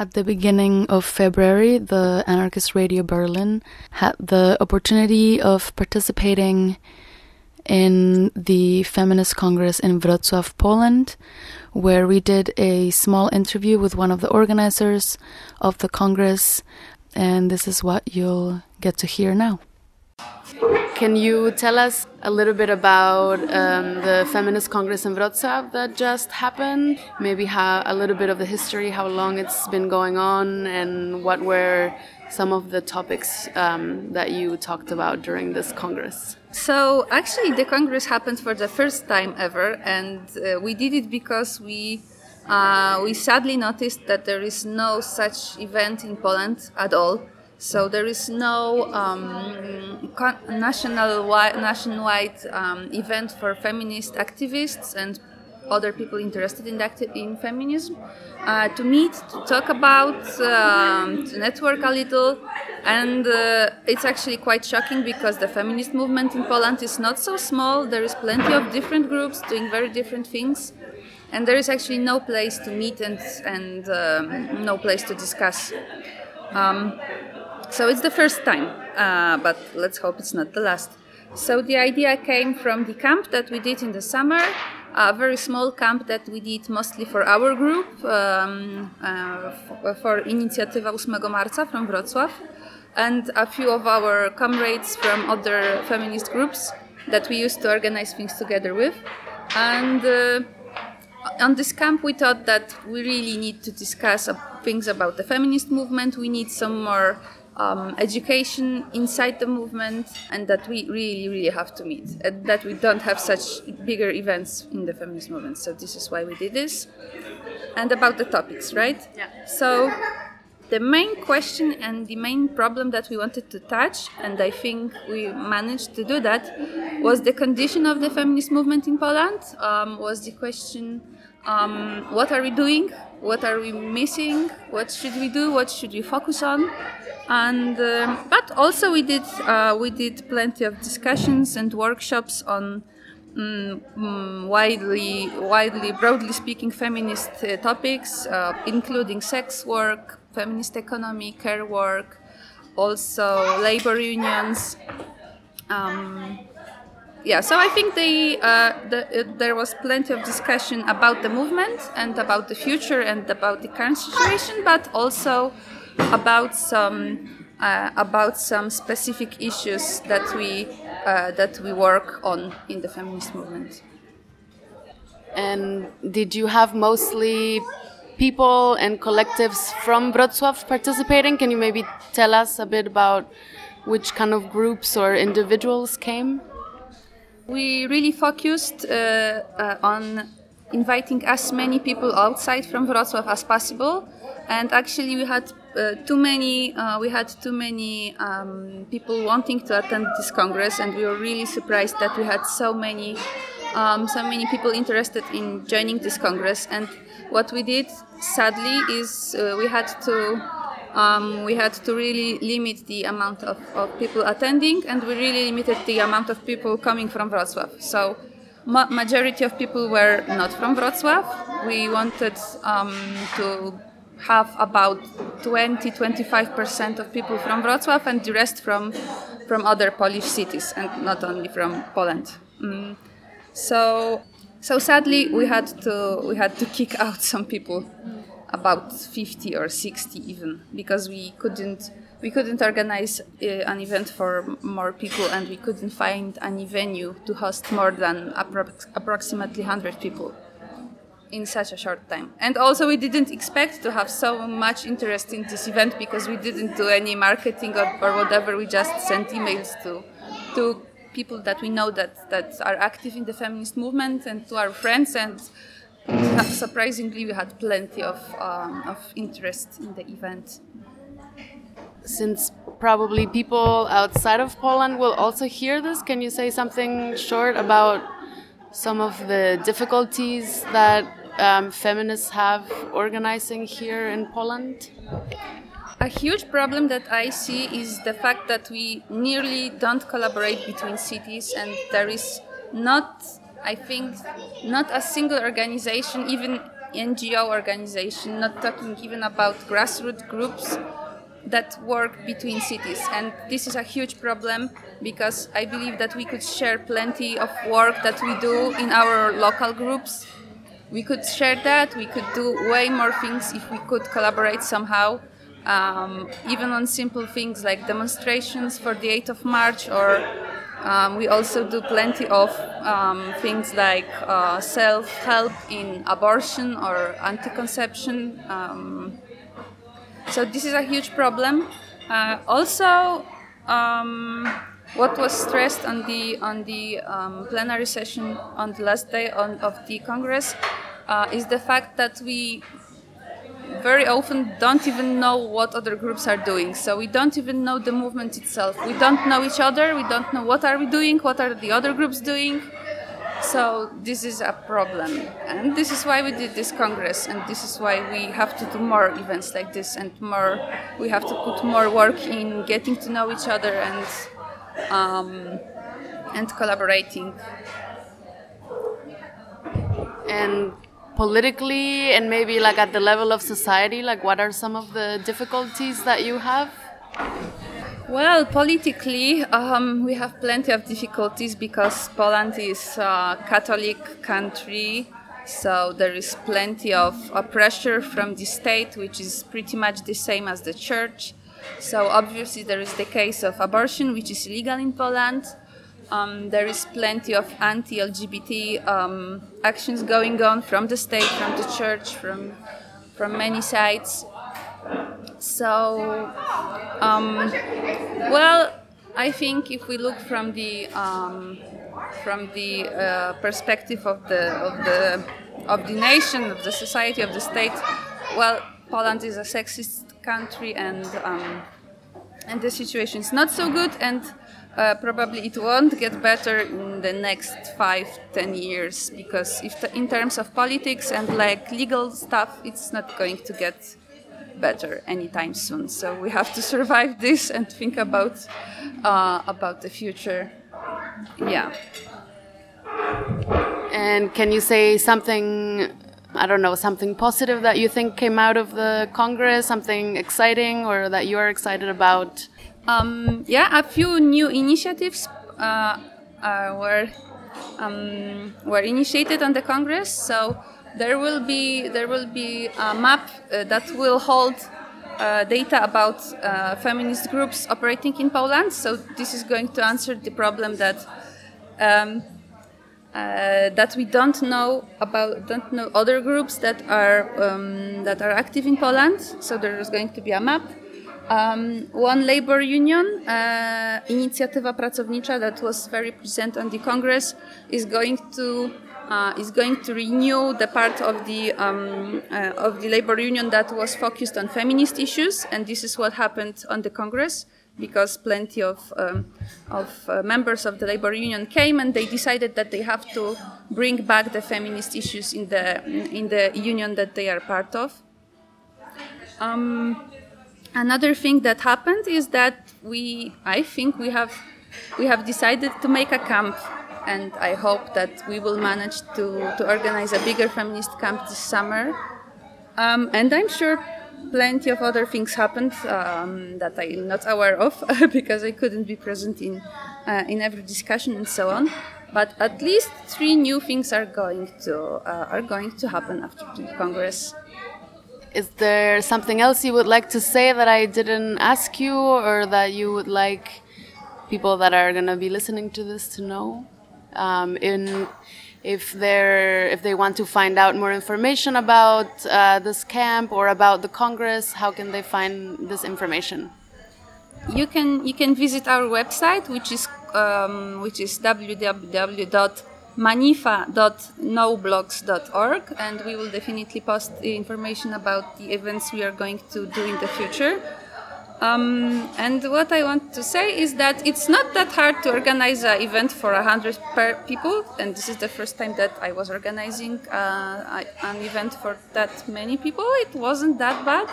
At the beginning of February, the Anarchist Radio Berlin had the opportunity of participating in the Feminist Congress in Wrocław, Poland, where we did a small interview with one of the organizers of the Congress, and this is what you'll get to hear now. Can you tell us a little bit about um, the Feminist Congress in Wrocław that just happened? Maybe how, a little bit of the history, how long it's been going on, and what were some of the topics um, that you talked about during this Congress? So actually, the Congress happened for the first time ever, and uh, we did it because we uh, we sadly noticed that there is no such event in Poland at all. So there is no um, national wi- nationwide um, event for feminist activists and other people interested in, in feminism uh, to meet, to talk about, um, to network a little. And uh, it's actually quite shocking because the feminist movement in Poland is not so small. There is plenty of different groups doing very different things. And there is actually no place to meet and, and um, no place to discuss. Um, so it's the first time, uh, but let's hope it's not the last. So the idea came from the camp that we did in the summer, a very small camp that we did mostly for our group, um, uh, for Inicjatywa 8 Marca from Wrocław, and a few of our comrades from other feminist groups that we used to organize things together with. And uh, on this camp, we thought that we really need to discuss things about the feminist movement. We need some more um, education inside the movement, and that we really, really have to meet. And that we don't have such bigger events in the feminist movement. So this is why we did this. And about the topics, right? Yeah. So the main question and the main problem that we wanted to touch, and I think we managed to do that, was the condition of the feminist movement in Poland. Um, was the question, um, what are we doing? What are we missing? What should we do? What should we focus on? And um, but also we did uh, we did plenty of discussions and workshops on mm, mm, widely, widely, broadly speaking, feminist uh, topics, uh, including sex work, feminist economy, care work, also labor unions. Um, yeah, so I think they, uh, the, uh, there was plenty of discussion about the movement and about the future and about the current situation, but also about some uh, about some specific issues that we uh, that we work on in the feminist movement. And did you have mostly people and collectives from Wrocław participating? Can you maybe tell us a bit about which kind of groups or individuals came? We really focused uh, uh, on inviting as many people outside from Wrocław as possible, and actually we had uh, too many. Uh, we had too many um, people wanting to attend this congress, and we were really surprised that we had so many, um, so many people interested in joining this congress. And what we did, sadly, is uh, we had to um, we had to really limit the amount of, of people attending, and we really limited the amount of people coming from Wrocław. So, ma- majority of people were not from Wrocław. We wanted um, to have about 20-25% of people from Wrocław, and the rest from from other Polish cities, and not only from Poland. Mm. So, so sadly, we had to we had to kick out some people about 50 or 60 even because we couldn't we couldn't organize uh, an event for more people and we couldn't find any venue to host more than appro- approximately 100 people in such a short time. And also we didn't expect to have so much interest in this event because we didn't do any marketing or, or whatever. We just sent emails to to people that we know that that are active in the feminist movement and to our friends and surprisingly we had plenty of, um, of interest in the event since probably people outside of Poland will also hear this, can you say something short about some of the difficulties that um, feminists have organizing here in Poland? A huge problem that I see is the fact that we nearly don't collaborate between cities, and there is not, I think, not a single organization, even NGO organization, not talking even about grassroots groups that work between cities. And this is a huge problem because I believe that we could share plenty of work that we do in our local groups. We could share that, we could do way more things if we could collaborate somehow. Um, even on simple things like demonstrations for the 8th of March, or um, we also do plenty of um, things like uh, self help in abortion or anti-conception. Um, so this is a huge problem. Uh, also, um, what was stressed on the on the um, plenary session on the last day on, of the Congress uh, is the fact that we very often don't even know what other groups are doing. So we don't even know the movement itself. We don't know each other. We don't know what are we doing what are the other groups doing. So this is a problem. And this is why we did this congress. And this is why we have to do more events like this. And more we have to put more work in getting to know each other and um, and collaborating. And politically and maybe like at the level of society like what are some of the difficulties that you have? Well politically um, we have plenty of difficulties because poland is a catholic country so there is plenty of uh, pressure from the state which is pretty much the same as the church. So obviously there is the case of abortion which is illegal in poland um, there is plenty of anti-LGBT um, actions going on from the state, from the church, from from many sides. So, um, well, I think if we look from the um, from the uh, perspective of the of the of the nation, of the society, of the state, well, Poland is a sexist country, and um, and the situation is not so good, and uh, probably it won't get better in the next five, ten years because if the, in terms of politics and like legal stuff, it's not going to get better anytime soon. So we have to survive this and think about uh, about the future. Yeah. And can you say something? I don't know, something positive that you think came out of the Congress, something exciting or that you are excited about? Um, yeah, a few new initiatives uh, uh, were um, were initiated on the Congress. So there will be there will be a map uh, that will hold uh, data about uh, feminist groups operating in Poland. So this is going to answer the problem that. Um, uh, that we don't know about don't know other groups that are um, that are active in Poland. So there is going to be a map um, one labor union, uh, Inicjatywa Pracownicza, that was very present on the Congress, is going to uh, is going to renew the part of the um, uh, of the labor union that was focused on feminist issues, and this is what happened on the Congress because plenty of um, of uh, members of the labor union came and they decided that they have to bring back the feminist issues in the in the union that they are part of. Um, another thing that happened is that we i think we have we have decided to make a camp. And i hope that we will manage to, to organize a bigger feminist camp this summer. Um, and i'm sure plenty of other things happened um, that i'm not aware of because i couldn't be present in uh, in every discussion and so on. But at least three new things are going to uh, are going to happen after the congress is there something else you would like to say that I didn't ask you, or that you would like people that are going to be listening to this to know? Um, in if they're if they want to find out more information about uh, this camp or about the Congress, how can they find this information? You can you can visit our website, which is um, which is www manifa.noblogs.org and we will definitely post information about the events we are going to do in the future. Um, and what I want to say is that it's not that hard to organize an event for a hundred people, and this is the first time that I was organizing uh, an event for that many people. It wasn't that bad,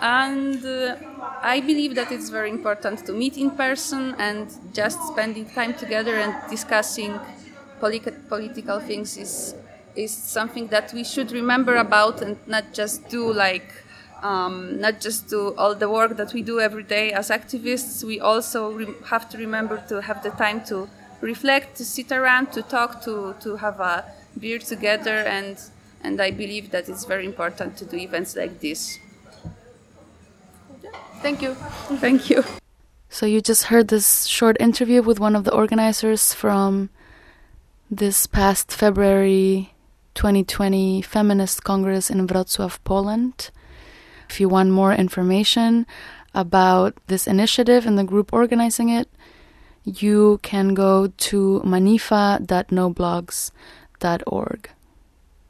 and uh, I believe that it's very important to meet in person and just spending time together and discussing polit- political things is is something that we should remember about and not just do like um, not just do all the work that we do every day as activists. We also re- have to remember to have the time to reflect, to sit around, to talk, to to have a beer together, and and I believe that it's very important to do events like this. Thank you. Thank you. So you just heard this short interview with one of the organizers from this past February 2020 Feminist Congress in Wrocław, Poland. If you want more information about this initiative and the group organizing it, you can go to manifa.noblogs.org.